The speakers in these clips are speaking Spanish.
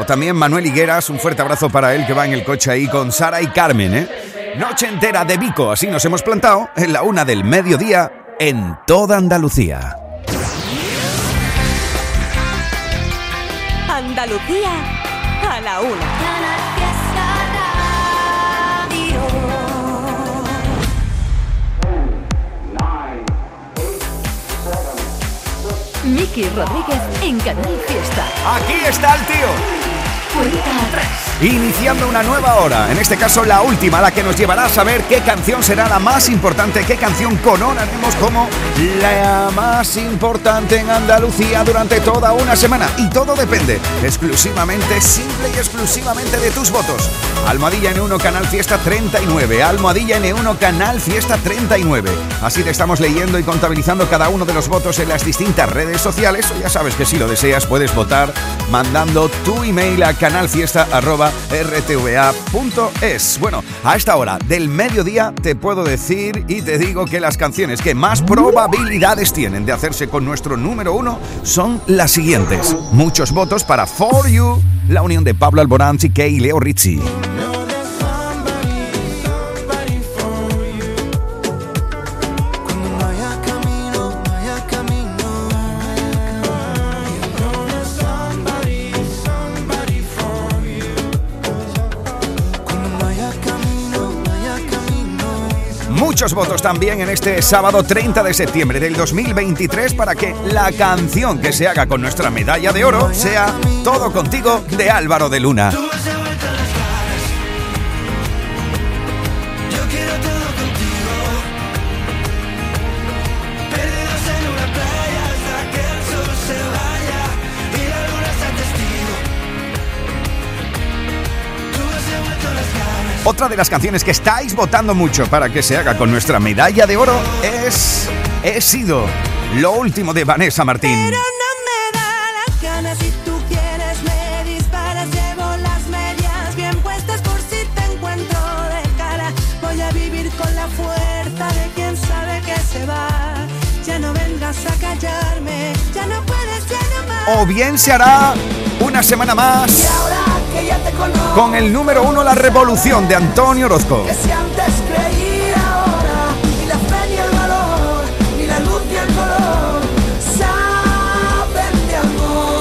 O también Manuel Higueras, un fuerte abrazo para él que va en el coche ahí con Sara y Carmen, ¿eh? Noche entera de Vico, así nos hemos plantado en la una del mediodía en toda Andalucía. Andalucía a la una. Miki Rodríguez en Canal Fiesta. Aquí está el tío. Iniciando una nueva hora, en este caso la última, la que nos llevará a saber qué canción será la más importante, qué canción coronaremos como la más importante en Andalucía durante toda una semana. Y todo depende exclusivamente, simple y exclusivamente de tus votos. Almohadilla N1 Canal Fiesta 39, Almohadilla N1 Canal Fiesta 39. Así te estamos leyendo y contabilizando cada uno de los votos en las distintas redes sociales. O ya sabes que si lo deseas puedes votar mandando tu email a canalfiesta rtva.es. Bueno, a esta hora del mediodía te puedo decir y te digo que las canciones que más probabilidades tienen de hacerse con nuestro número uno son las siguientes. Muchos votos para For You, la unión de Pablo Alborán, y Leo Rizzi. Muchos votos también en este sábado 30 de septiembre del 2023 para que la canción que se haga con nuestra medalla de oro sea Todo contigo de Álvaro de Luna. Otra de las canciones que estáis votando mucho para que se haga con nuestra medalla de oro es He sido lo último de Vanessa Martín. Pero no me da las ganas si tú quieres me disparas, llevo las medias bien puestas por si te encuentro de cara. Voy a vivir con la fuerza de quien sabe que se va. Ya no vengas a callarme, ya no O bien se hará una semana más. Con el número uno, La Revolución de Antonio Orozco.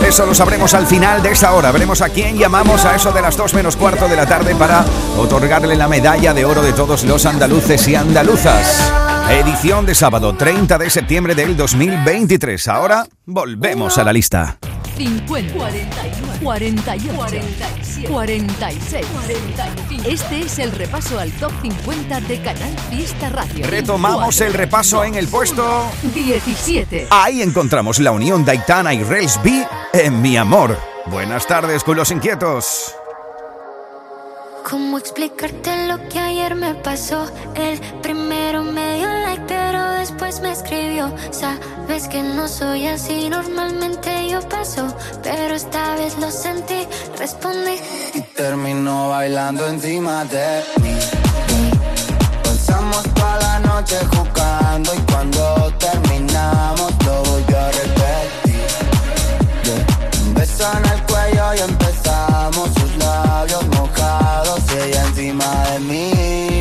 Eso lo sabremos al final de esta hora. Veremos a quién llamamos a eso de las 2 menos cuarto de la tarde para otorgarle la medalla de oro de todos los andaluces y andaluzas. Edición de sábado 30 de septiembre del 2023. Ahora volvemos a la lista. 50, 41, 48, 47, 46, 45. Este es el repaso al top 50 de Canal Fiesta Radio. Retomamos el repaso en el puesto. 17. Ahí encontramos la unión de Aitana y Rails B en Mi Amor. Buenas tardes, culos inquietos. ¿Cómo explicarte lo que ayer me pasó? El primero me dio like, pero después me escribió. Sabes que no soy así, normalmente yo paso, pero esta vez lo sentí, respondí. y terminó bailando encima de mí. Pasamos toda la noche jugando y cuando terminamos lo volvió a repetir. En el cuello y empezamos sus labios mojados y ella encima de mí.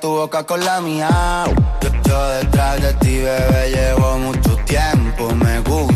Tu boca con la mía. Yo, yo detrás de ti, bebé, llevo mucho tiempo. Me gustan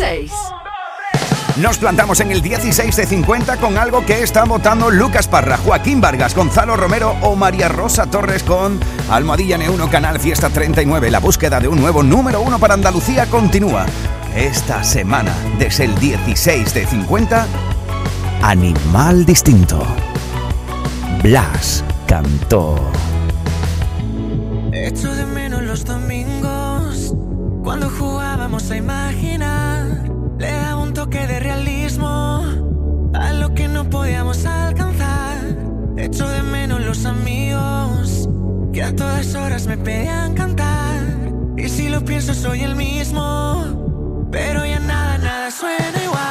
16. Nos plantamos en el 16 de 50 con algo que está votando Lucas Parra, Joaquín Vargas, Gonzalo Romero o María Rosa Torres con Almohadilla N1 Canal Fiesta 39. La búsqueda de un nuevo número uno para Andalucía continúa. Esta semana, desde el 16 de 50, Animal Distinto. Blas cantó. Echo de menos los domingos, cuando jugábamos a. Le daba un toque de realismo a lo que no podíamos alcanzar. Echo de menos los amigos que a todas horas me pedían cantar. Y si lo pienso, soy el mismo, pero ya nada, nada suena igual.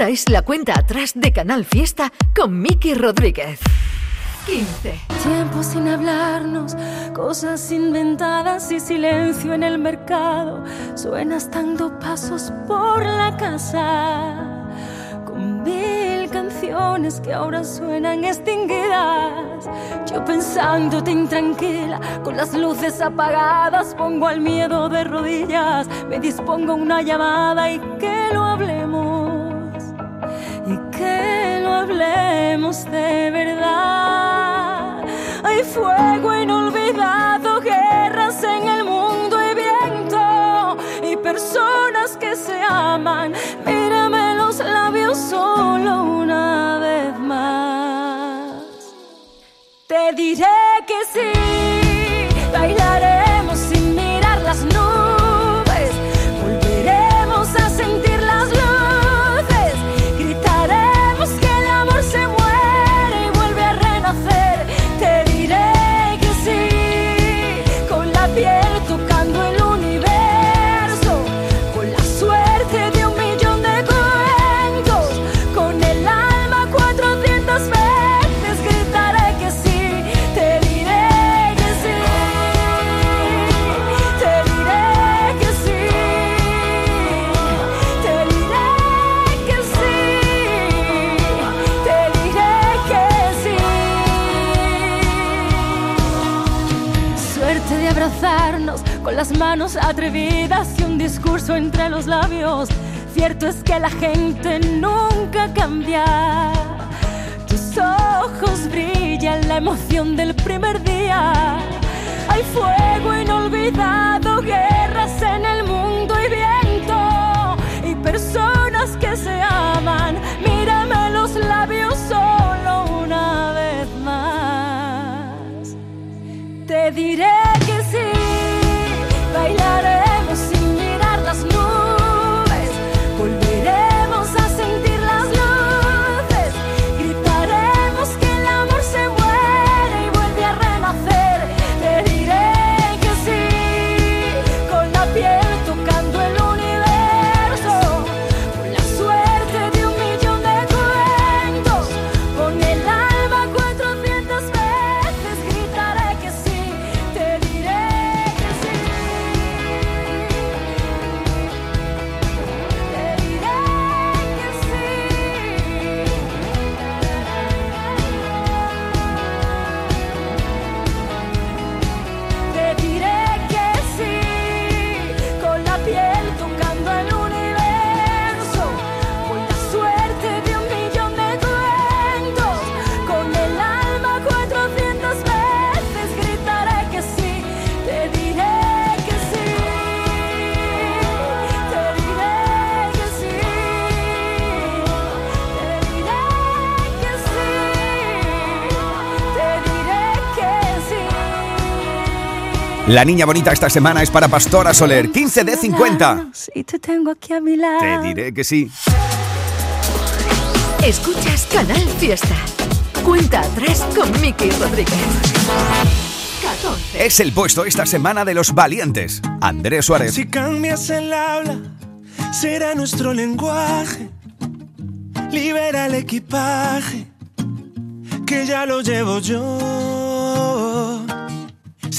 Esta es la cuenta atrás de Canal Fiesta con Miki Rodríguez. 15. Tiempo sin hablarnos, cosas inventadas y silencio en el mercado. Suenas dando pasos por la casa con mil canciones que ahora suenan extinguidas. Yo pensándote intranquila, con las luces apagadas, pongo al miedo de rodillas, me dispongo una llamada y que lo hablemos hablemos de manos atrevidas y un discurso entre los labios. Cierto es que la gente nunca cambia. Tus ojos brillan la emoción del primer día. Hay fuego inolvidado, guerras La niña bonita esta semana es para Pastora Soler, 15 de 50. Y te tengo aquí a mi lado. Te diré que sí. Escuchas Canal Fiesta. Cuenta atrás con Miki Rodríguez. 14. Es el puesto esta semana de los valientes. Andrés Suárez. Si cambias el habla, será nuestro lenguaje. Libera el equipaje, que ya lo llevo yo.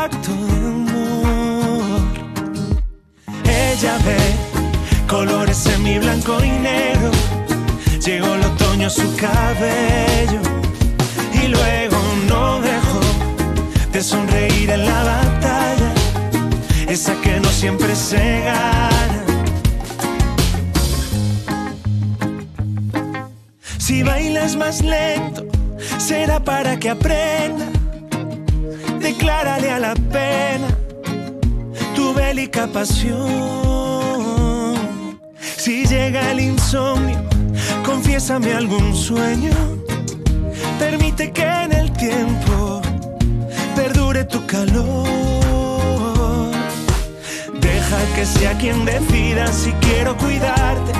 pacto de amor. Ella ve colores en mi blanco y negro. Llegó el otoño a su cabello y luego no dejó de sonreír en la batalla, esa que no siempre se gana. Si bailas más lento, será para que aprenda. Declárale a la pena tu bélica pasión. Si llega el insomnio, confiésame algún sueño. Permite que en el tiempo perdure tu calor. Deja que sea quien decida si quiero cuidarte,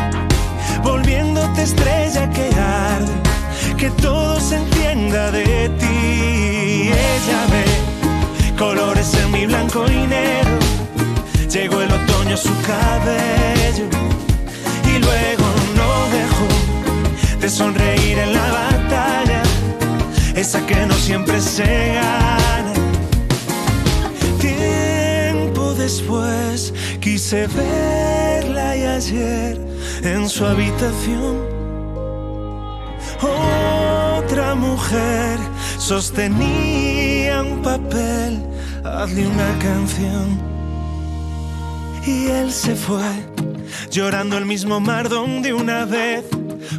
volviéndote estrella que arde, que todo se entienda de ti. Ella ve colores en mi blanco y negro. Llegó el otoño a su cabello y luego no dejó de sonreír en la batalla, esa que no siempre se gana. Tiempo después quise verla y ayer en su habitación otra mujer sostenía un papel, hazle una canción. Y él se fue, llorando el mismo mar donde una vez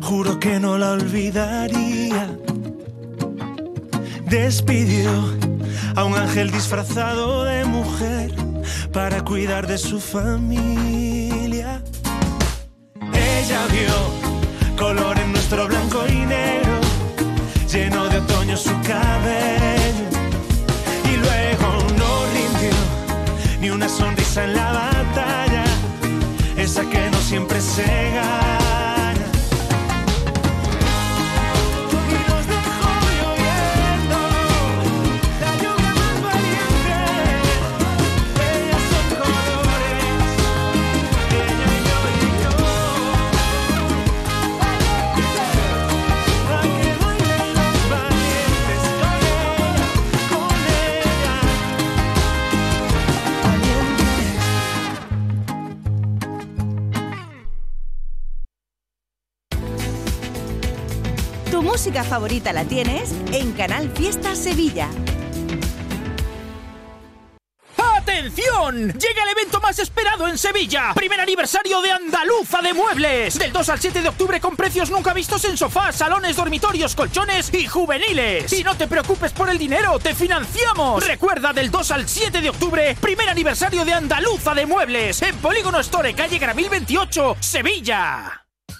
juro que no la olvidaría. Despidió a un ángel disfrazado de mujer para cuidar de su familia. Ella vio color en nuestro blanco y negro, lleno de otoño su cabello. Y luego no rindió ni una sonrisa en la batalla, esa que no siempre se gana. Música favorita la tienes en Canal Fiesta Sevilla. ¡Atención! Llega el evento más esperado en Sevilla. Primer aniversario de Andaluza de Muebles. Del 2 al 7 de octubre con precios nunca vistos en sofás, salones, dormitorios, colchones y juveniles. Y no te preocupes por el dinero, te financiamos. Recuerda del 2 al 7 de octubre, primer aniversario de Andaluza de Muebles. En Polígono Store, calle Gramil 28, Sevilla.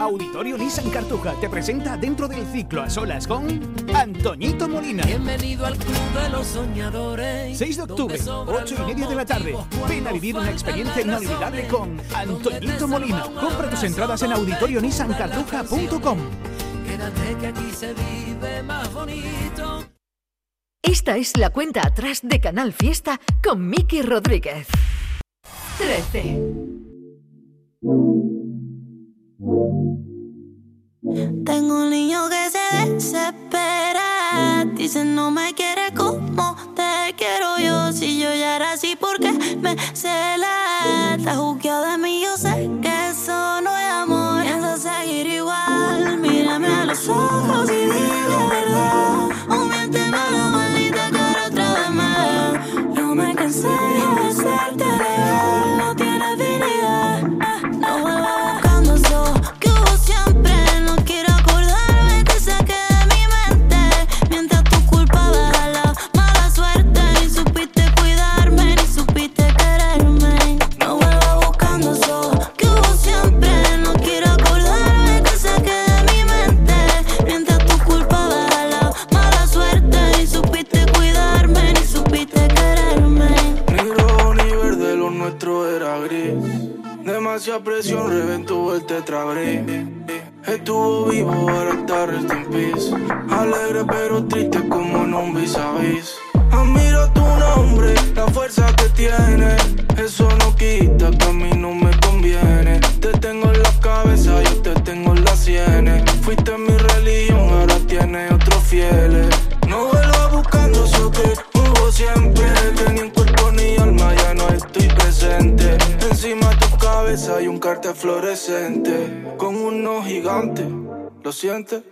Auditorio Nissan Cartuja te presenta dentro del ciclo a solas con Antoñito Molina. Bienvenido al Club de los Soñadores. 6 de octubre, 8 y media de la tarde. Ven a vivir una experiencia inolvidable con Antoñito Molina. Compra tus entradas en auditorionissancartuja.com. Quédate que aquí se vive más bonito. Esta es la cuenta atrás de Canal Fiesta con Miki Rodríguez. 13. Tengo un niño que se desespera. Dice no me quiere como te quiero yo. Si yo ya era así, ¿por qué me cela? Está juzgado de mí, yo sé que eso no es amor. Piensa seguir igual. Mírame a los ojos y dime la verdad. O miénteme a la maldita cara otra vez más. Yo me cansé Estuvo vivo, ahora está rest in peace. Alegre pero triste como vis a vis. Admiro tu nombre, la fuerza que tiene. Eso no quita que a mí no me conviene. Te tengo en la cabeza, yo te tengo en las sienes. Fuiste mi religión, ahora tienes otros fieles. Cabeza hay un cartel fluorescente. Con unos gigantes, ¿lo sientes?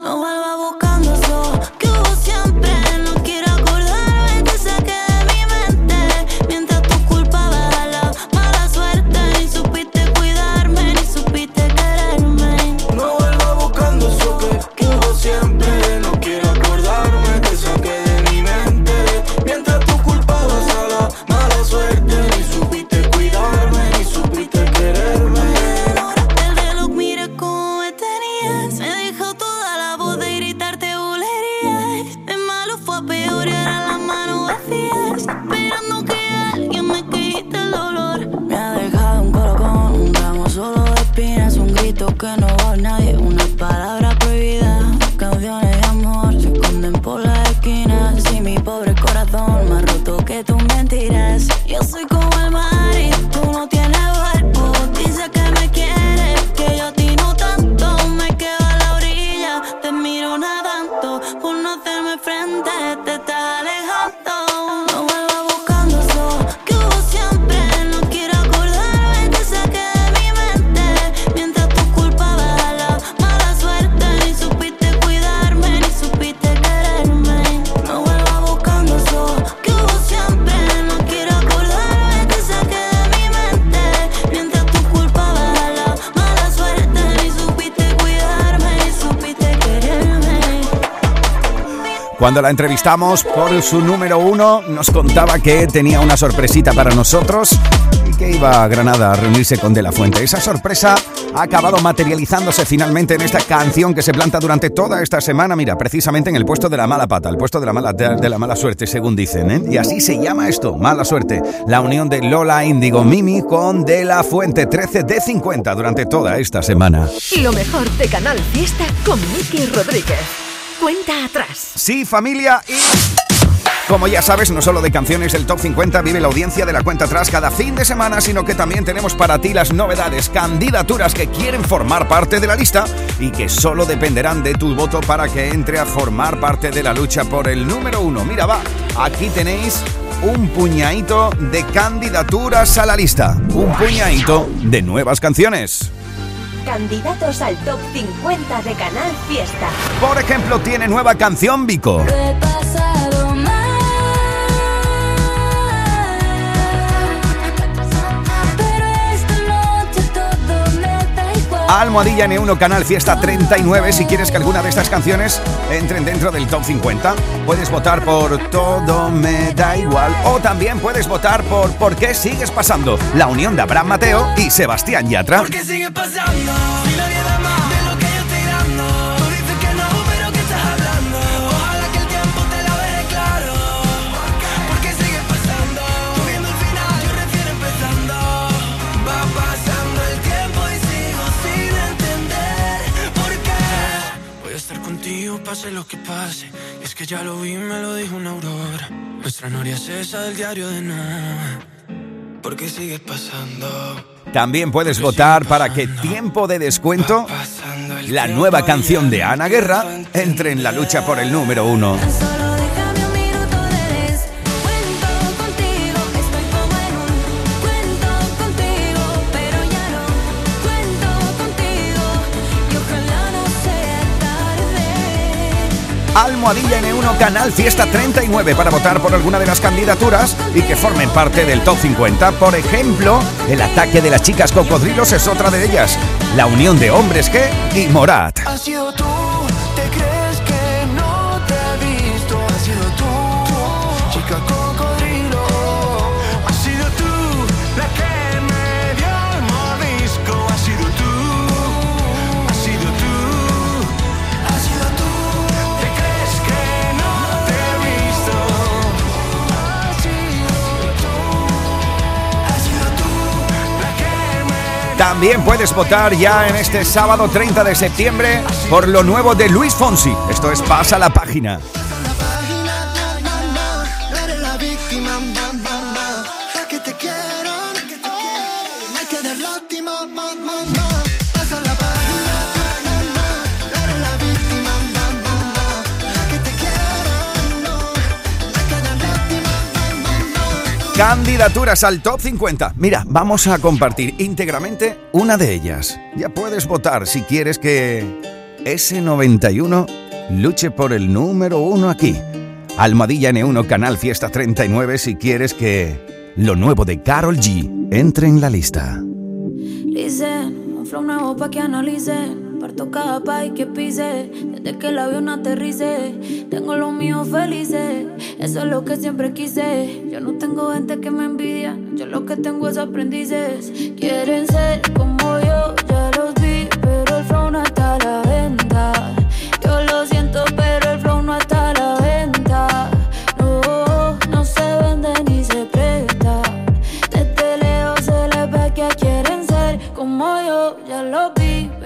No vuelvas buscando eso que hubo siempre. Cuando la entrevistamos por su número uno, nos contaba que tenía una sorpresita para nosotros y que iba a Granada a reunirse con De La Fuente. Esa sorpresa ha acabado materializándose finalmente en esta canción que se planta durante toda esta semana. Mira, precisamente en el puesto de la mala pata, el puesto de la mala, de, la mala suerte, según dicen. ¿eh? Y así se llama esto, mala suerte. La unión de Lola Índigo Mimi con De La Fuente, 13 de 50 durante toda esta semana. Lo mejor de Canal Fiesta con Miki Rodríguez. Cuenta atrás. Sí, familia, y Como ya sabes, no solo de canciones del Top 50 vive la audiencia de la cuenta atrás cada fin de semana, sino que también tenemos para ti las novedades, candidaturas que quieren formar parte de la lista y que solo dependerán de tu voto para que entre a formar parte de la lucha por el número uno. Mira, va, aquí tenéis un puñadito de candidaturas a la lista, un puñadito de nuevas canciones. Candidatos al top 50 de Canal Fiesta. Por ejemplo, tiene nueva canción Vico. Almohadilla N1 Canal Fiesta 39 si quieres que alguna de estas canciones entren dentro del top 50. Puedes votar por Todo me da igual o también puedes votar por ¿Por qué sigues pasando? La unión de Abraham Mateo y Sebastián Yatra. ¿Por qué sigue pasando? Pase lo que pase. Es que ya lo vi, me lo dijo una aurora. Nuestra noria es esa del diario de no. ¿Por qué sigues pasando? También puedes votar para que Tiempo de Descuento, la nueva canción de Ana Guerra, entre en la lucha por el número uno. Almohadilla N1 Canal Fiesta 39 para votar por alguna de las candidaturas y que formen parte del top 50. Por ejemplo, el ataque de las chicas cocodrilos es otra de ellas. La unión de hombres G y Morat. También puedes votar ya en este sábado 30 de septiembre por lo nuevo de Luis Fonsi. Esto es Pasa la página. Candidaturas al top 50. Mira, vamos a compartir íntegramente una de ellas. Ya puedes votar si quieres que S91 luche por el número uno aquí. Almohadilla N1 Canal Fiesta 39 si quieres que lo nuevo de Carol G entre en la lista. Listen, un flow nuevo pa' que analicen. Parto cada país que pise. Desde que el avión aterrice, tengo los míos felices. Eso es lo que siempre quise. Yo no tengo gente que me envidia. Yo lo que tengo es aprendices. Quieren ser como yo, ya los vi. Pero el flow no está a la venta. Yo lo siento, pero el flow no está a la venta. No, no se vende ni se presta. Desde lejos se les ve que quieren ser como yo, ya lo vi,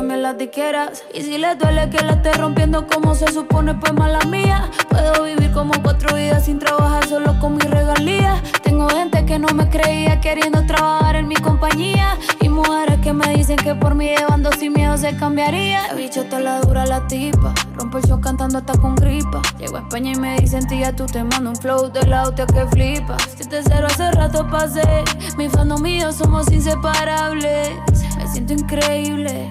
También las diqueras. Y si les duele que la esté rompiendo como se supone, pues mala mía. Puedo vivir como cuatro vidas sin trabajar solo con mis regalías. Tengo gente que no me creía queriendo trabajar en mi compañía. Y mujeres que me dicen que por mí llevando sin miedo se cambiaría. La bicho está la dura la tipa. Rompo el show cantando hasta con gripa. Llego a España y me dicen, tía, tú te mando un flow de la hostia que flipa. Si te cero hace rato pasé. Mi fandom mío somos inseparables. Me siento increíble.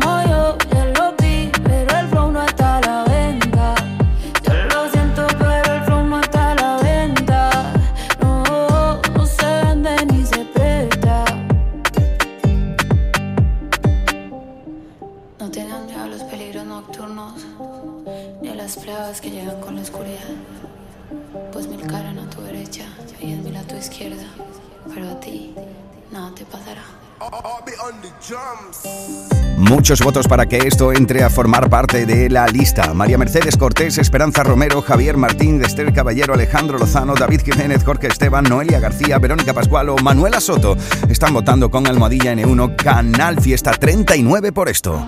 izquierda. Pero a ti nada te pasará. Muchos votos para que esto entre a formar parte de la lista. María Mercedes Cortés, Esperanza Romero, Javier Martín, Esther Caballero, Alejandro Lozano, David Jiménez, Jorge Esteban, Noelia García, Verónica Pascual o Manuela Soto están votando con Almohadilla N1 Canal Fiesta 39 por esto.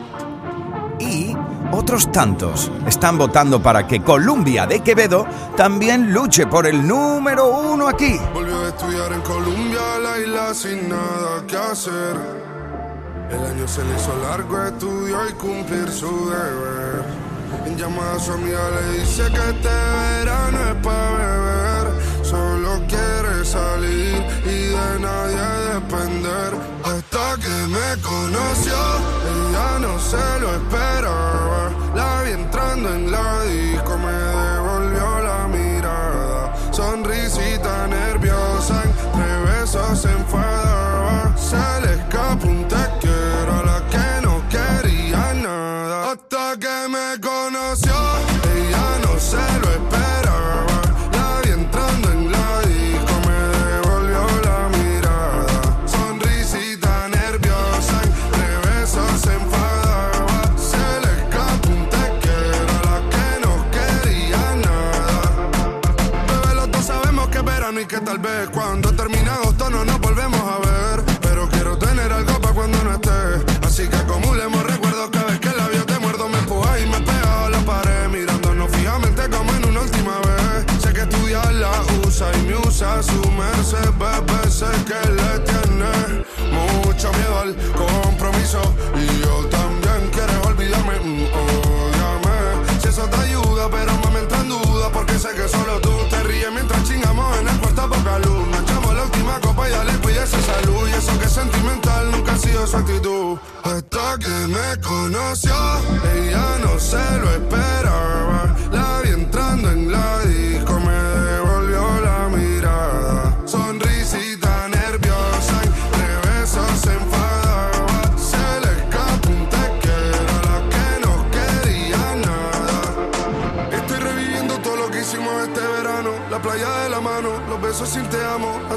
Y otros tantos están votando para que Columbia de Quevedo también luche por el número uno aquí. Estudiar en Colombia, la isla sin nada que hacer. El año se le hizo largo, estudió y cumplir su deber. En llamada a su amiga le dice que este verano es para beber. Solo quiere salir y de nadie depender. Hasta que me conoció, ella no se lo esperaba. La vi entrando en la disco, me devolvió la mirada. Sonrisita nerviosa, se enfadaba. Se le escapó un te a la que no quería nada. Hasta que me conoció, ella no se lo esperaba. La vi entrando en la disco, me devolvió la mirada. Sonrisita nerviosa, entre besos se enfadaba. Se le escapó un te quiero a la que no quería nada. Bebé, los dos sabemos que es verano y que tal vez cuando termine merced, bebé. Sé que le tiene mucho miedo al compromiso. Y yo también quiero olvidarme. mm, ódiame. Si eso te ayuda, pero me entra en duda. Porque sé que solo tú te ríes mientras chingamos en el cuarto poca luz. Nos echamos la última copa y ya le esa salud. Y eso que es sentimental nunca ha sido su actitud. Hasta que me conoció, ella no se lo esperaba.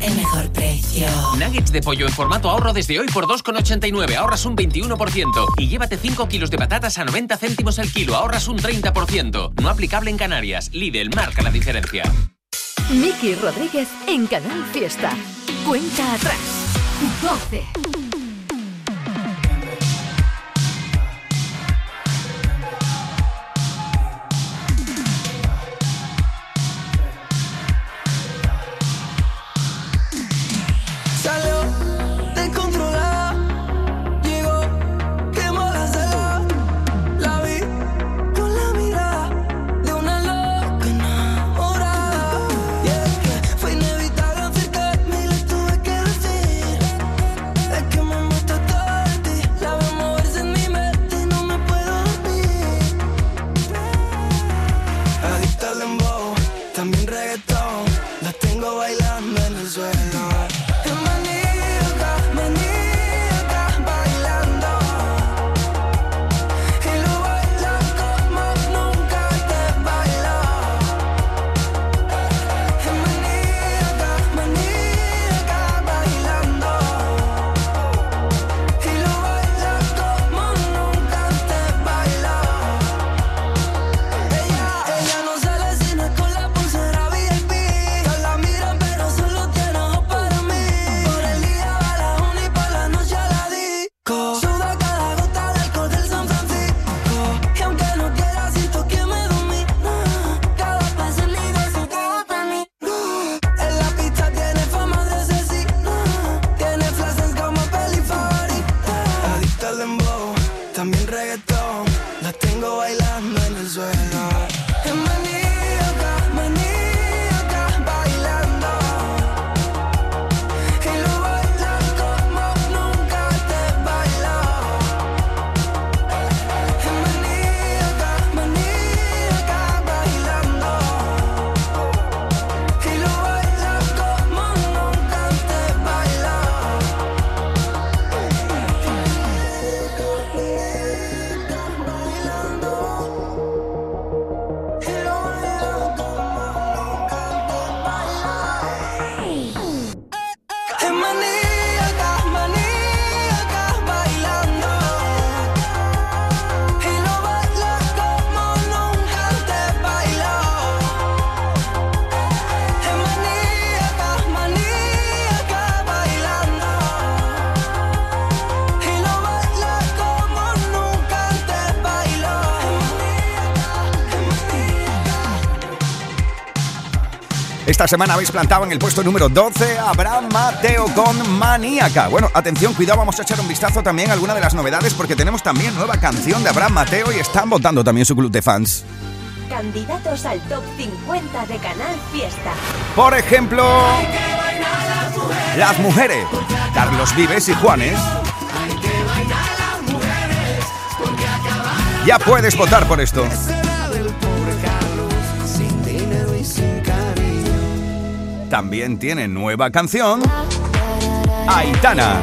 el mejor precio. Nuggets de pollo en formato ahorro desde hoy por 2,89, ahorras un 21%. Y llévate 5 kilos de patatas a 90 céntimos el kilo, ahorras un 30%. No aplicable en Canarias. Lidl marca la diferencia. Miki Rodríguez en Canal Fiesta. Cuenta atrás. 12. Esta semana habéis plantado en el puesto número 12 a Abraham Mateo con Maníaca. Bueno, atención, cuidado, vamos a echar un vistazo también a alguna de las novedades porque tenemos también nueva canción de Abraham Mateo y están votando también su club de fans. Candidatos al top 50 de Canal Fiesta. Por ejemplo, las mujeres, Carlos Vives y Juanes. Ya puedes votar por esto. También tiene nueva canción. Aitana.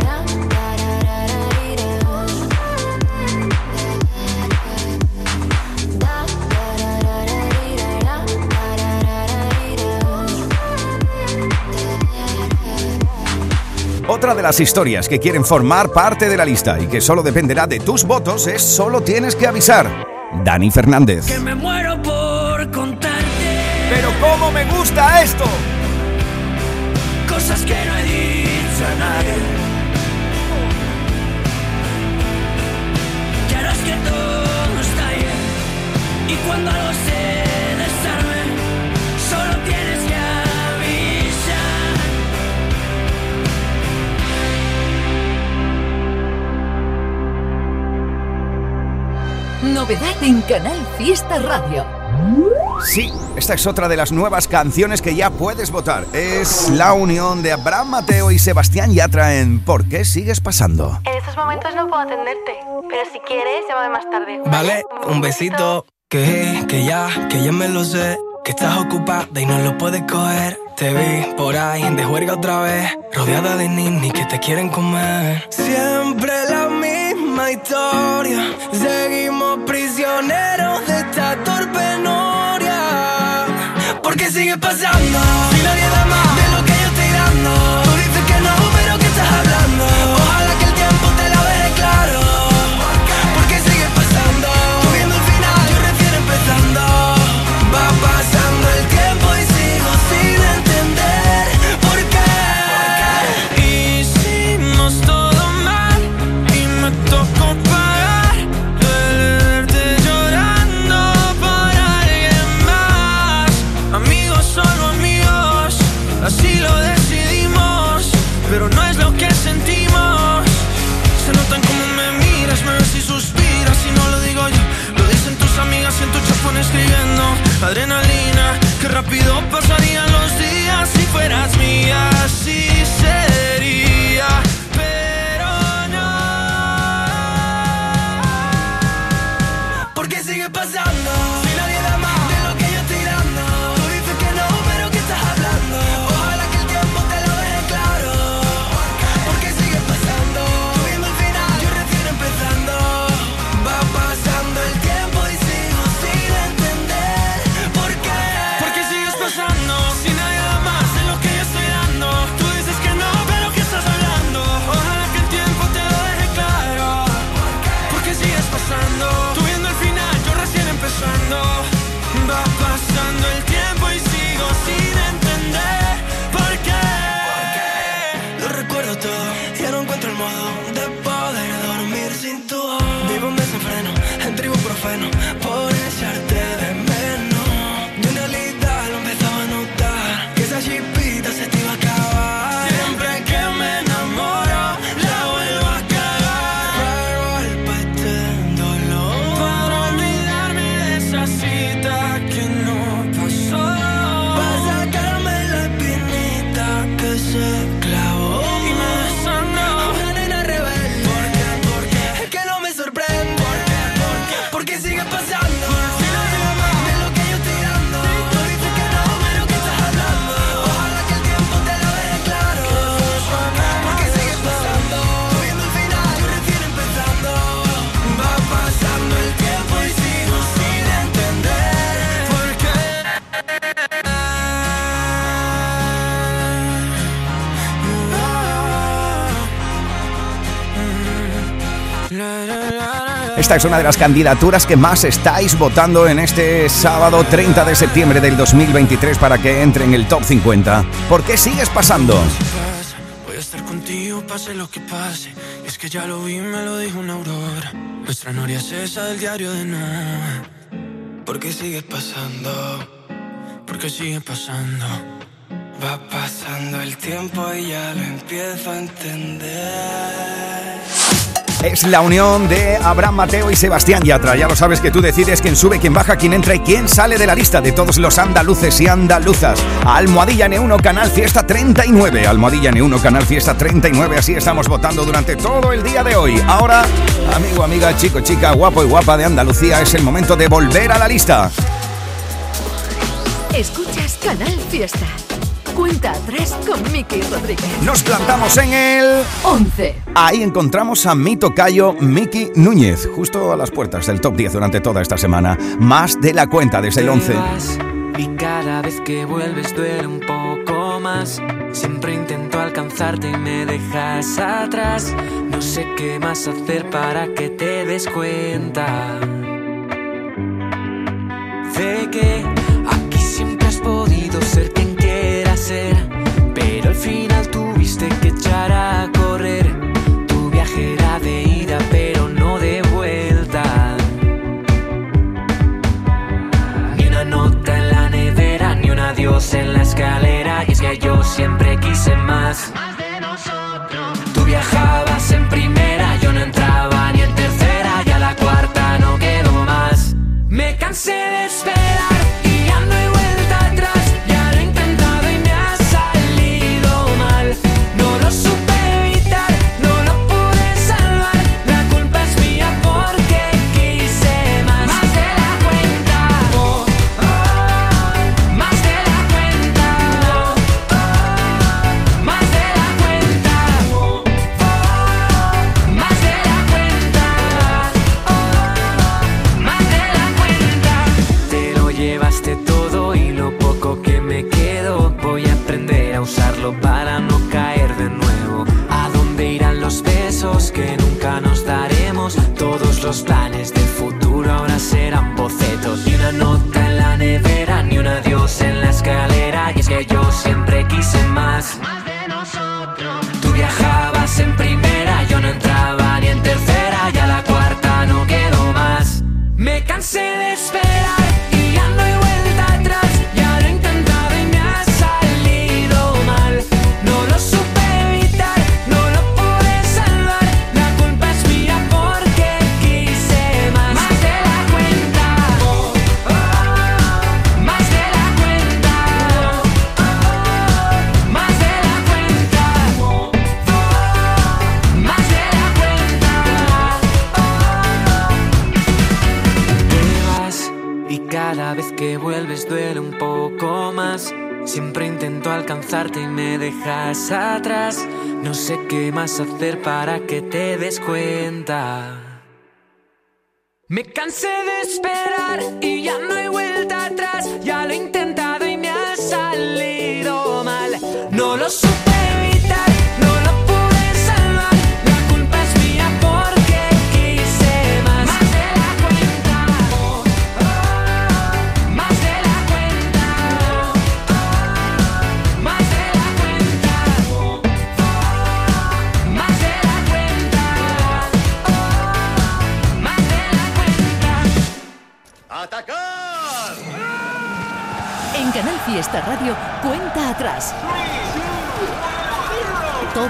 Otra de las historias que quieren formar parte de la lista y que solo dependerá de tus votos es Solo tienes que avisar. Dani Fernández. Que me muero por contarte. Pero cómo me gusta esto. Cosas que no he dicho a nadie. Que harás que todo está bien. Y cuando algo se desarme, solo tienes que avisar. Novedad en Canal Fiesta Radio. Sí, esta es otra de las nuevas canciones que ya puedes votar. Es la unión de Abraham Mateo y Sebastián Yatra en ¿Por qué sigues pasando? En estos momentos no puedo atenderte, pero si quieres, llámame más tarde. Vale, un besito. Que, que ya, que ya me lo sé. Que estás ocupada y no lo puedes coger. Te vi por ahí de juerga otra vez. Rodeada de ninis que te quieren comer. Siempre la misma historia. Seguimos prisioneros de Porque sigue pasando. Si Esta es una de las candidaturas que más estáis votando en este sábado 30 de septiembre del 2023 para que entre en el top 50. ¿Por qué sigues pasando? Voy a estar contigo, pase lo que pase. Es que ya lo vi, me lo dijo una aurora. Nuestra noria es esa del diario de Noah. ¿Por qué sigues pasando? ¿Por qué sigues pasando? Va pasando el tiempo y ya lo empiezo a entender. Es la unión de Abraham Mateo y Sebastián Yatra. Ya lo sabes que tú decides quién sube, quién baja, quién entra y quién sale de la lista de todos los andaluces y andaluzas. Almohadilla N1 Canal Fiesta 39. Almohadilla N1 Canal Fiesta 39. Así estamos votando durante todo el día de hoy. Ahora, amigo, amiga, chico, chica, guapo y guapa de Andalucía, es el momento de volver a la lista. Escuchas Canal Fiesta. Cuenta atrás con Miki Rodríguez. Nos plantamos en el 11. Ahí encontramos a mi tocayo Miki Núñez, justo a las puertas del top 10 durante toda esta semana. Más de la cuenta desde el 11. Y cada vez que vuelves duele un poco más. Siempre intento alcanzarte y me dejas atrás. No sé qué más hacer para que te des cuenta. De que aquí siempre has podido ser quien Pero al final tuviste que echar a correr. Tu viaje era de ida, pero no de vuelta. Ni una nota en la nevera, ni un adiós en la escalera. Y es que yo siempre quise más. Tú viajabas en primera, yo no entraba ni en tercera. Y a la cuarta no quedó más. Me cansé de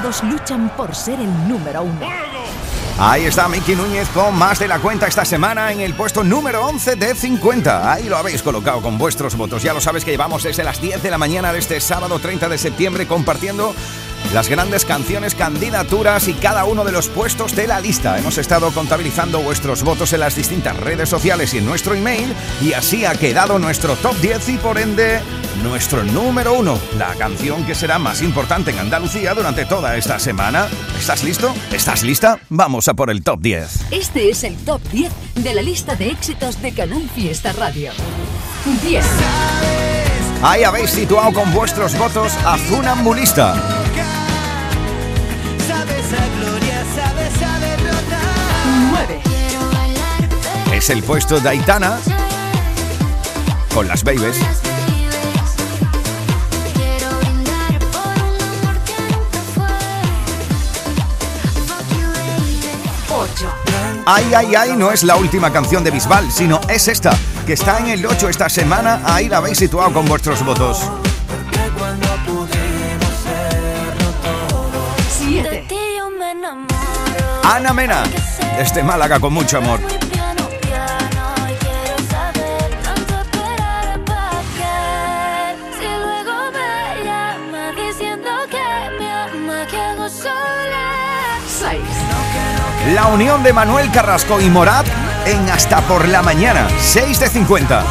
Luchan por ser el número uno. Ahí está Miki Núñez con más de la cuenta esta semana en el puesto número 11 de 50. Ahí lo habéis colocado con vuestros votos. Ya lo sabes que llevamos desde las 10 de la mañana de este sábado 30 de septiembre compartiendo las grandes canciones, candidaturas y cada uno de los puestos de la lista. Hemos estado contabilizando vuestros votos en las distintas redes sociales y en nuestro email y así ha quedado nuestro top 10 y por ende nuestro número uno, la canción que será más importante en Andalucía durante toda esta semana. ¿Estás listo? ¿Estás lista? Vamos a por el top 10. Este es el top 10 de la lista de éxitos de Canal Fiesta Radio. 10. Ahí habéis situado con vuestros votos a Funambulista. Es el puesto de Aitana con las babies. Ay, ay, ay, no es la última canción de Bisbal, sino es esta, que está en el 8 esta semana. Ahí la habéis situado con vuestros votos. Siete. Ana Mena, desde Málaga con mucho amor. La unión de Manuel Carrasco y Morat en Hasta por la Mañana, 6 de 50.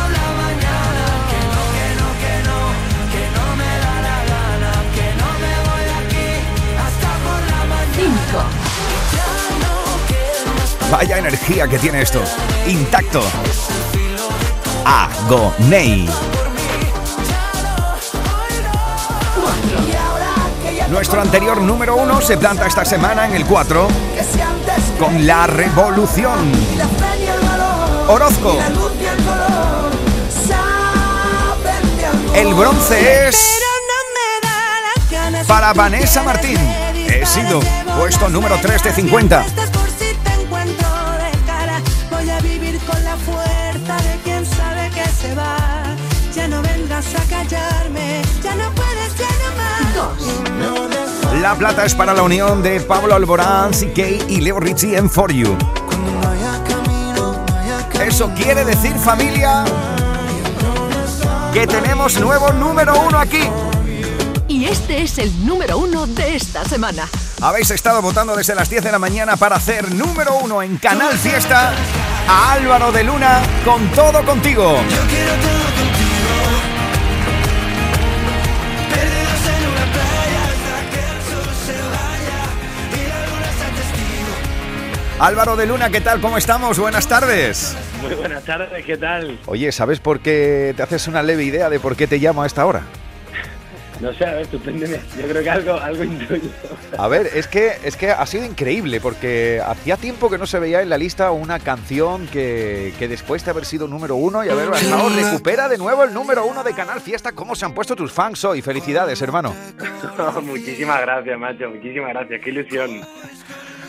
Cinco. Vaya energía que tiene esto. Intacto. Agoney. Nuestro anterior número uno se planta esta semana en el 4 con La Revolución. Orozco. El bronce es para Vanessa Martín. He sido puesto número 3 de 50. La plata es para la unión de Pablo Alborán, CK y Leo Richie en For You. Eso quiere decir, familia, que tenemos nuevo número uno aquí. Y este es el número uno de esta semana. Habéis estado votando desde las 10 de la mañana para hacer número uno en Canal Fiesta a Álvaro de Luna con todo contigo. Álvaro de Luna, ¿qué tal? ¿Cómo estamos? Buenas tardes. Muy buenas tardes, ¿qué tal? Oye, ¿sabes por qué te haces una leve idea de por qué te llamo a esta hora? No sé, a ver, sorpréndeme. Yo creo que algo, algo intuyo. A ver, es que, es que ha sido increíble porque hacía tiempo que no se veía en la lista una canción que, que después de haber sido número uno y haber bajado recupera de nuevo el número uno de Canal Fiesta. ¿Cómo se han puesto tus fans hoy? Felicidades, hermano. muchísimas gracias, macho, muchísimas gracias, qué ilusión.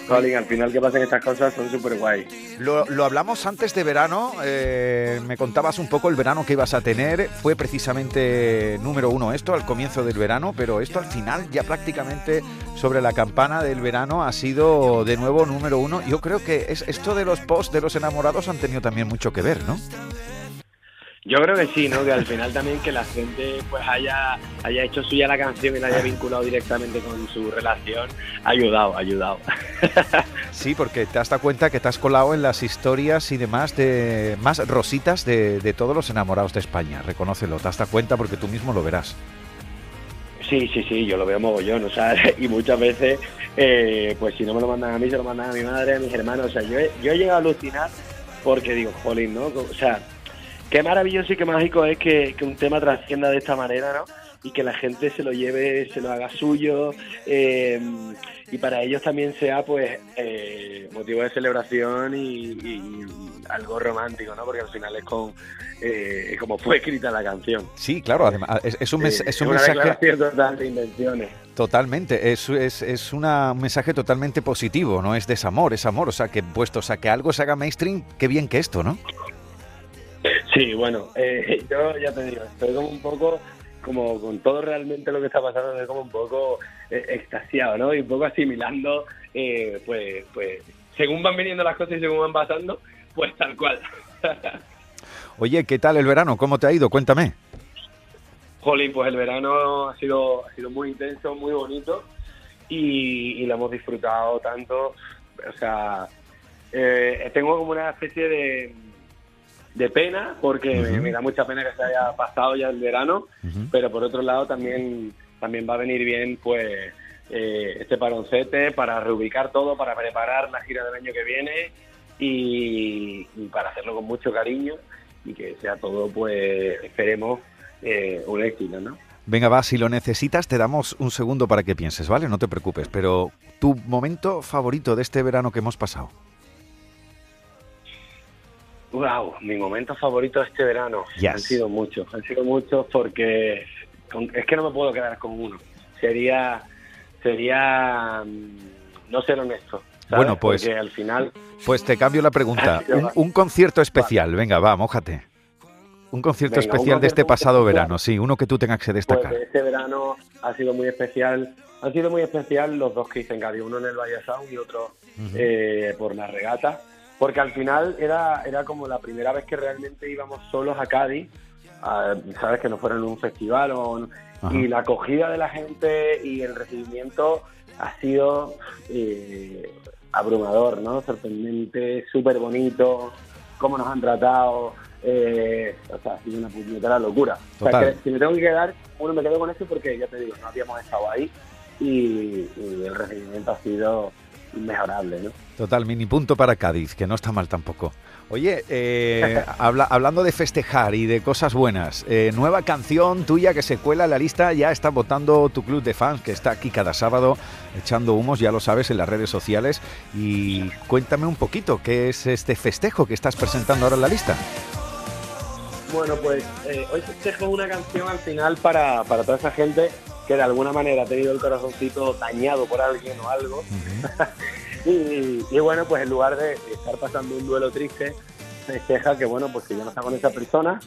Colin, al final que pasen estas cosas son súper guay. Lo, lo hablamos antes de verano, eh, me contabas un poco el verano que ibas a tener, fue precisamente número uno esto al comienzo del verano, pero esto al final ya prácticamente sobre la campana del verano ha sido de nuevo número uno. Yo creo que es, esto de los posts de los enamorados han tenido también mucho que ver, ¿no? Yo creo que sí, ¿no? Que al final también que la gente pues haya, haya hecho suya la canción y la haya vinculado directamente con su relación, ha ayudado, ha ayudado. Sí, porque te has dado cuenta que te has colado en las historias y demás de más rositas de, de todos los enamorados de España, reconócelo, te has dado cuenta porque tú mismo lo verás. Sí, sí, sí, yo lo veo mogollón, o sea, y muchas veces, eh, pues si no me lo mandan a mí, se lo mandan a mi madre, a mis hermanos, o sea, yo he, yo he llegado a alucinar porque digo, jolín, ¿no? O sea, qué maravilloso y qué mágico es que, que un tema trascienda de esta manera, ¿no? Y que la gente se lo lleve, se lo haga suyo, eh, y para ellos también sea, pues, eh, motivo de celebración y, y algo romántico, ¿no? Porque al final es con, eh, como fue escrita la canción. Sí, claro, además es, es un, Eh, es un una mensaje total de intenciones. totalmente, es, es, es una- un mensaje totalmente positivo, no es desamor, es amor, o sea que puesto, o sea que algo se haga mainstream, qué bien que esto, ¿no? Sí, bueno, eh, yo ya te digo, estoy como un poco, como con todo realmente lo que está pasando, estoy como un poco eh, extasiado, ¿no? Y un poco asimilando, eh, pues, pues, según van viniendo las cosas y según van pasando, pues tal cual. Oye, ¿qué tal el verano? ¿Cómo te ha ido? Cuéntame. Jolín, pues el verano ha sido, ha sido muy intenso, muy bonito y, y lo hemos disfrutado tanto. O sea, eh, tengo como una especie de, de pena porque me, me da mucha pena que se haya pasado ya el verano, pero por otro lado también, también va a venir bien pues eh, este paroncete para reubicar todo, para preparar la gira del año que viene y, y para hacerlo con mucho cariño y que sea todo, pues esperemos, eh, un éxito, ¿no? Venga, va, si lo necesitas te damos un segundo para que pienses, ¿vale? No te preocupes, pero tu momento favorito de este verano que hemos pasado. Wow, mi momento favorito este verano. Yes. Han sido muchos, han sido muchos porque con- es que no me puedo quedar con uno. Sería, sería mm, no ser honesto. ¿sabes? Bueno, pues- Porque al final, Pues te cambio la pregunta. Un, un concierto especial, venga, va, mójate. Un concierto Venga, un especial de este pasado verano, sí, uno que tú tengas que pues destacar. este verano ha sido muy especial. Han sido muy especial los dos que hice en Cádiz, uno en el Valle Sound y otro eh, por la regata. Porque al final era, era como la primera vez que realmente íbamos solos a Cádiz, a- sabes que no fuera en un festival o Ajá. y la acogida de la gente y el recibimiento ha sido eh, abrumador, ¿no? Sorprendente, súper bonito, cómo nos han tratado, eh, o sea, ha sido una puñetera locura. O sea, Total. que si me tengo que quedar, uno me quedo con eso porque ya te digo, no habíamos estado ahí y, y el recibimiento ha sido inmejorable, ¿no? Total, mini punto para Cádiz, que no está mal tampoco. Oye, eh, habla- hablando de festejar y de cosas buenas, eh, nueva canción tuya que se cuela en la lista, ya está votando tu club de fans, que está aquí cada sábado echando humos, ya lo sabes, en las redes sociales. Y cuéntame un poquito, ¿qué es este festejo que estás presentando ahora en la lista? Bueno, pues eh, hoy festejo una canción al final para, para toda esa gente que de alguna manera ha tenido el corazoncito dañado por alguien o algo. y, y bueno, pues en lugar de estar pasando un duelo triste, festeja que bueno, pues que ya no está con esa persona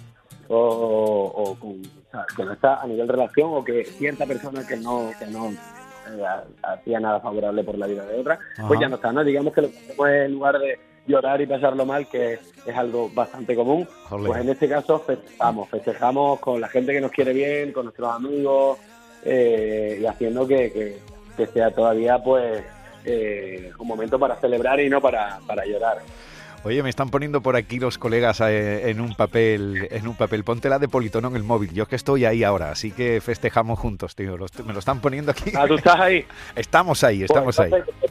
o, o con- o que no está a nivel relación o que cierta persona que no, que no eh, ha- hacía nada favorable por la vida de otra, pues ya no está, ¿no? Digamos que lo que hacemos es en lugar de llorar y pasarlo mal, que es algo bastante común, pues en este caso festejamos, festejamos con la gente que nos quiere bien, con nuestros amigos eh, y haciendo que, que- que sea todavía pues eh, un momento para celebrar y no para, para llorar. Oye, me están poniendo por aquí los colegas eh, en un papel, en un papel. Ponte la de politono en el móvil. Yo es que estoy ahí ahora, así que festejamos juntos, tío. Los- me lo están poniendo aquí. Ah, ¿tú estás ahí? Estamos ahí, estamos ahí. Pues entonces,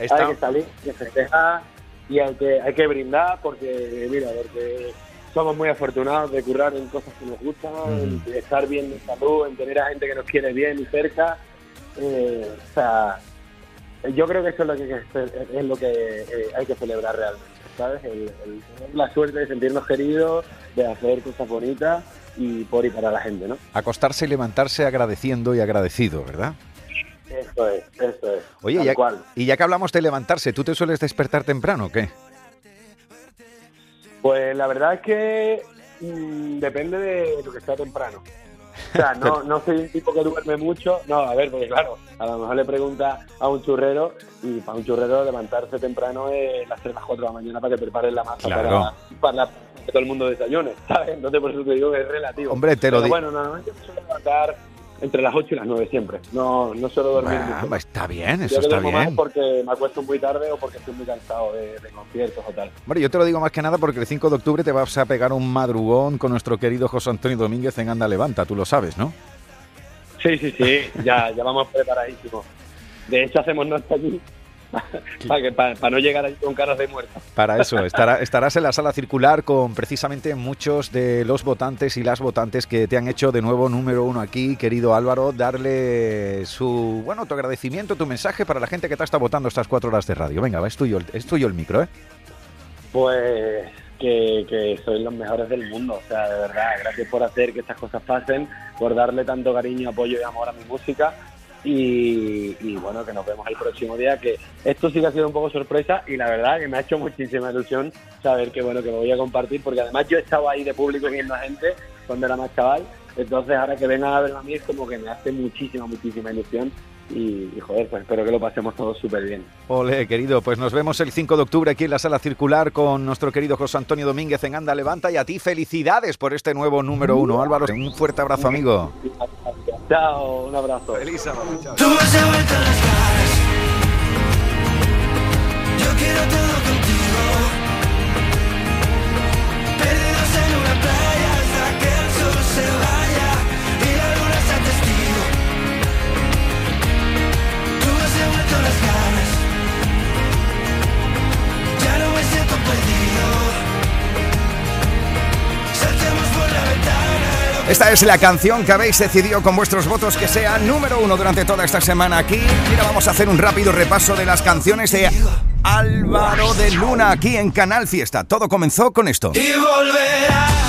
Hay Está- que salir, hay que festejar y hay que, hay que brindar porque, mira, porque somos muy afortunados de currar en cosas que nos gustan, en Mm. estar bien de salud, en tener a gente que nos quiere bien y cerca. Eh, o sea, yo creo que eso es lo que, es lo que eh, hay que celebrar realmente, ¿sabes? El, el la suerte de sentirnos queridos, de hacer cosas bonitas y por y para la gente, ¿no? Acostarse y levantarse agradeciendo y agradecido, ¿verdad? Eso es, eso es. Oye, ya- y ya que hablamos de levantarse, ¿tú te sueles despertar temprano o qué? Pues la verdad es que mm, depende de lo que sea temprano. O sea, no, no soy un tipo que duerme mucho. No, a ver, porque claro, a lo mejor le pregunta a un churrero y para un churrero levantarse temprano es las 3 las 4 de la mañana para que preparen la masa Claro. para, para que todo el mundo desayune, ¿sabes? Entonces por eso te digo que es relativo. Hombre, te lo Pero di- bueno, normalmente me suelo levantar entre las 8 y las 9 siempre. No, no suelo dormir Ah, mucho. está bien, Yo eso que está duermo más bien. porque me acuesto muy tarde o porque estoy muy cansado de, de conciertos o tal. Hombre, yo te lo digo más que nada porque el 5 de octubre te vas a pegar un madrugón con nuestro querido José Antonio Domínguez en Anda Levanta, tú lo sabes, ¿no? Sí, sí, sí, ya, ya vamos preparadísimos. De hecho, hacemos noche allí para, que, para, para no llegar allí con caras de muerto. Para eso, estará- estarás en la sala circular con precisamente muchos de los votantes y las votantes que te han hecho de nuevo número uno aquí, querido Álvaro, darle su, bueno, tu agradecimiento, tu mensaje para la gente que te está votando estas cuatro horas de radio. Venga, va, es tuyo, el- es tuyo el micro, ¿eh? Pues que, que sois los mejores del mundo. O sea, de verdad, gracias por hacer que estas cosas pasen, por darle tanto cariño, apoyo y amor a mi música. Y, y bueno, que nos vemos el próximo día. Que esto sí que ha sido un poco sorpresa y la verdad que me ha hecho muchísima ilusión saber que bueno que lo voy a compartir porque además yo estaba ahí de público viendo a gente cuando era más chaval. Entonces ahora que vengan a verlo a mí es como que me hace muchísima, muchísima ilusión. Y, y, joder, pues espero que lo pasemos todos súper bien. Ole, querido, pues nos vemos el 5 de octubre aquí en la sala circular con nuestro querido José Antonio Domínguez en Anda Levanta y a ti felicidades por este nuevo número uno. Álvaro, un fuerte abrazo, amigo. Chao, un abrazo. Feliz sábado, chao. Tú me has devuelto las ganas. Yo quiero todo Esta es la canción que habéis decidido con vuestros votos que sea número uno durante toda esta semana aquí. Mira, vamos a hacer un rápido repaso de las canciones de Álvaro de Luna aquí en Canal Fiesta. Todo comenzó con esto. Y volverá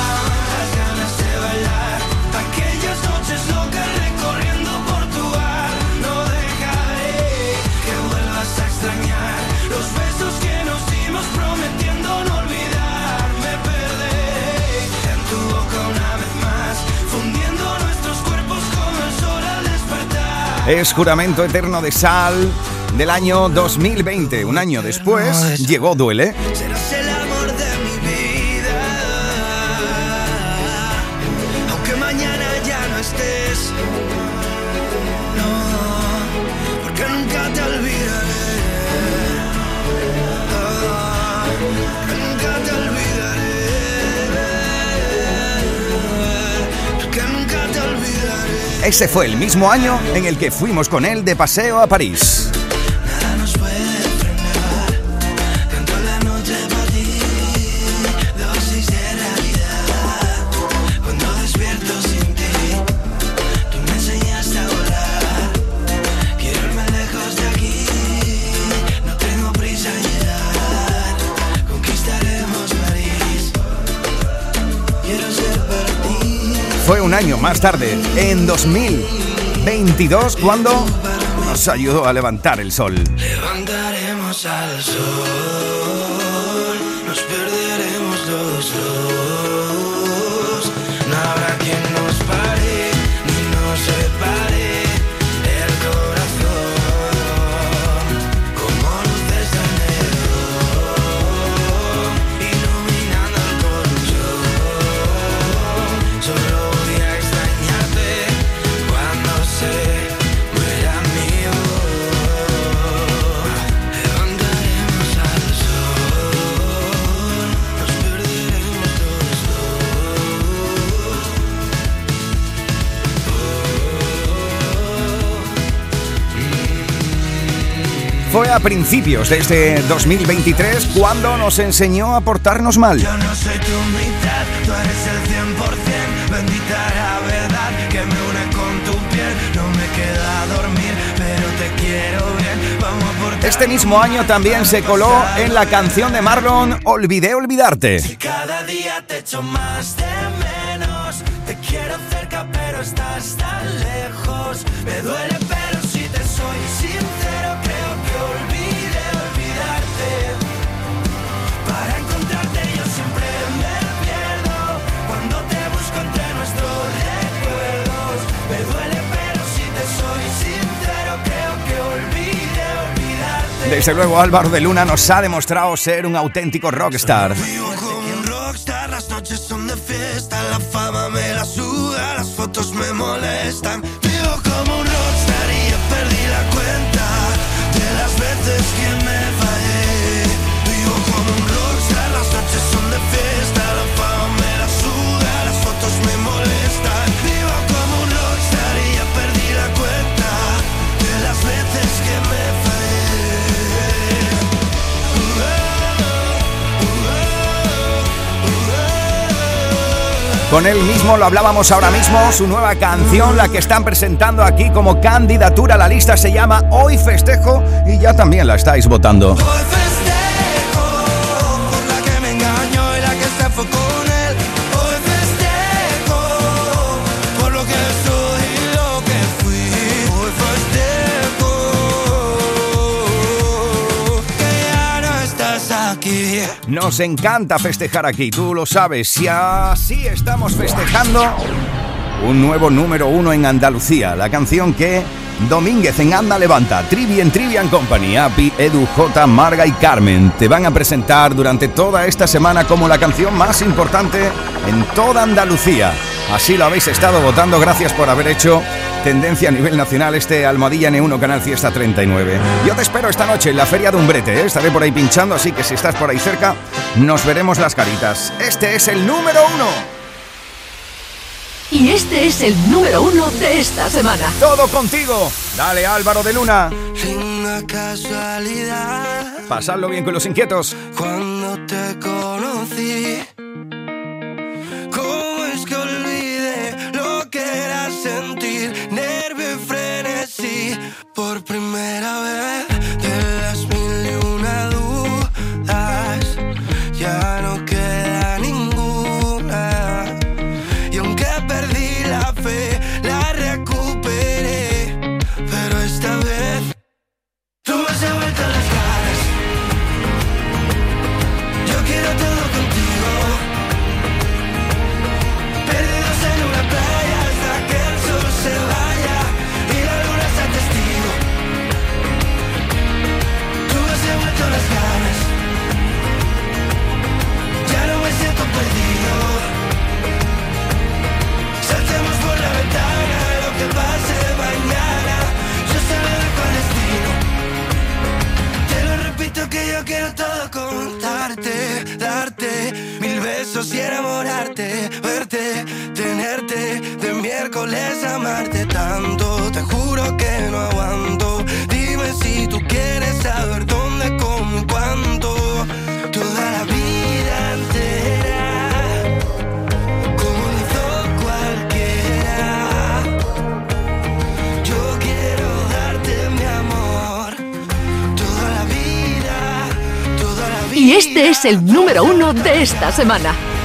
Es juramento eterno de sal del año 2020. Un año después llegó Duele. Ese fue el mismo año en el que fuimos con él de paseo a París. Fue un año más tarde, en 2022, cuando nos ayudó a levantar el sol. Levantaremos al sol, a principios de este 2023 cuando nos enseñó a portarnos mal. Yo no soy tu mitad, tú eres el 100%. Bendita la verdad que me une con tu piel. No me queda dormir, pero te quiero bien. Vamos a Este mismo año también se coló en la canción de Marlon Olvidé olvidarte. Cada día te echo más de menos. Te quiero cerca, pero estás tan lejos. Me duele, pero si te soy sincero, Desde luego Álvaro de Luna nos ha demostrado ser un auténtico rockstar. Vivo como un rockstar, las noches son de fiesta, la fama me la suda, las fotos me molestan. Con él mismo lo hablábamos ahora mismo, su nueva canción, la que están presentando aquí como candidatura a la lista, se llama Hoy Festejo y ya también la estáis votando. Encanta festejar aquí, tú lo sabes, y así estamos festejando un nuevo número uno en Andalucía, la canción que Domínguez en Anda Levanta, Trivi en Trivian Company, Api, Edu, J, Marga y Carmen te van a presentar durante toda esta semana como la canción más importante en toda Andalucía. Así lo habéis estado votando, gracias por haber hecho tendencia a nivel nacional este Almohadilla N1 Canal Fiesta 39. Yo te espero esta noche en la Feria de Umbrete, ¿eh? estaré por ahí pinchando, así que si estás por ahí cerca, nos veremos las caritas. Este es el número uno. Y este es el número uno de esta semana. Todo contigo. Dale Álvaro de Luna. Linda casualidad. Pasadlo bien con los inquietos. Cuando te conocí, Por primera vez atacó. Este es el número uno de esta semana.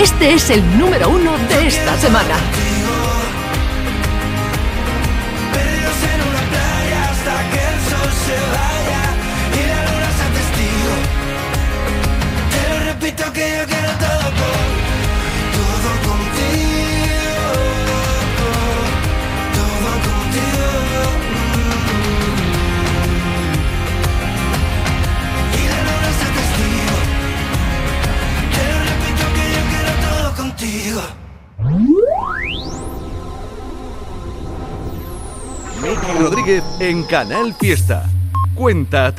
Este es el número uno de esta semana. que yo quiero todo por Rodríguez en Canal Fiesta. Cuenta atrás.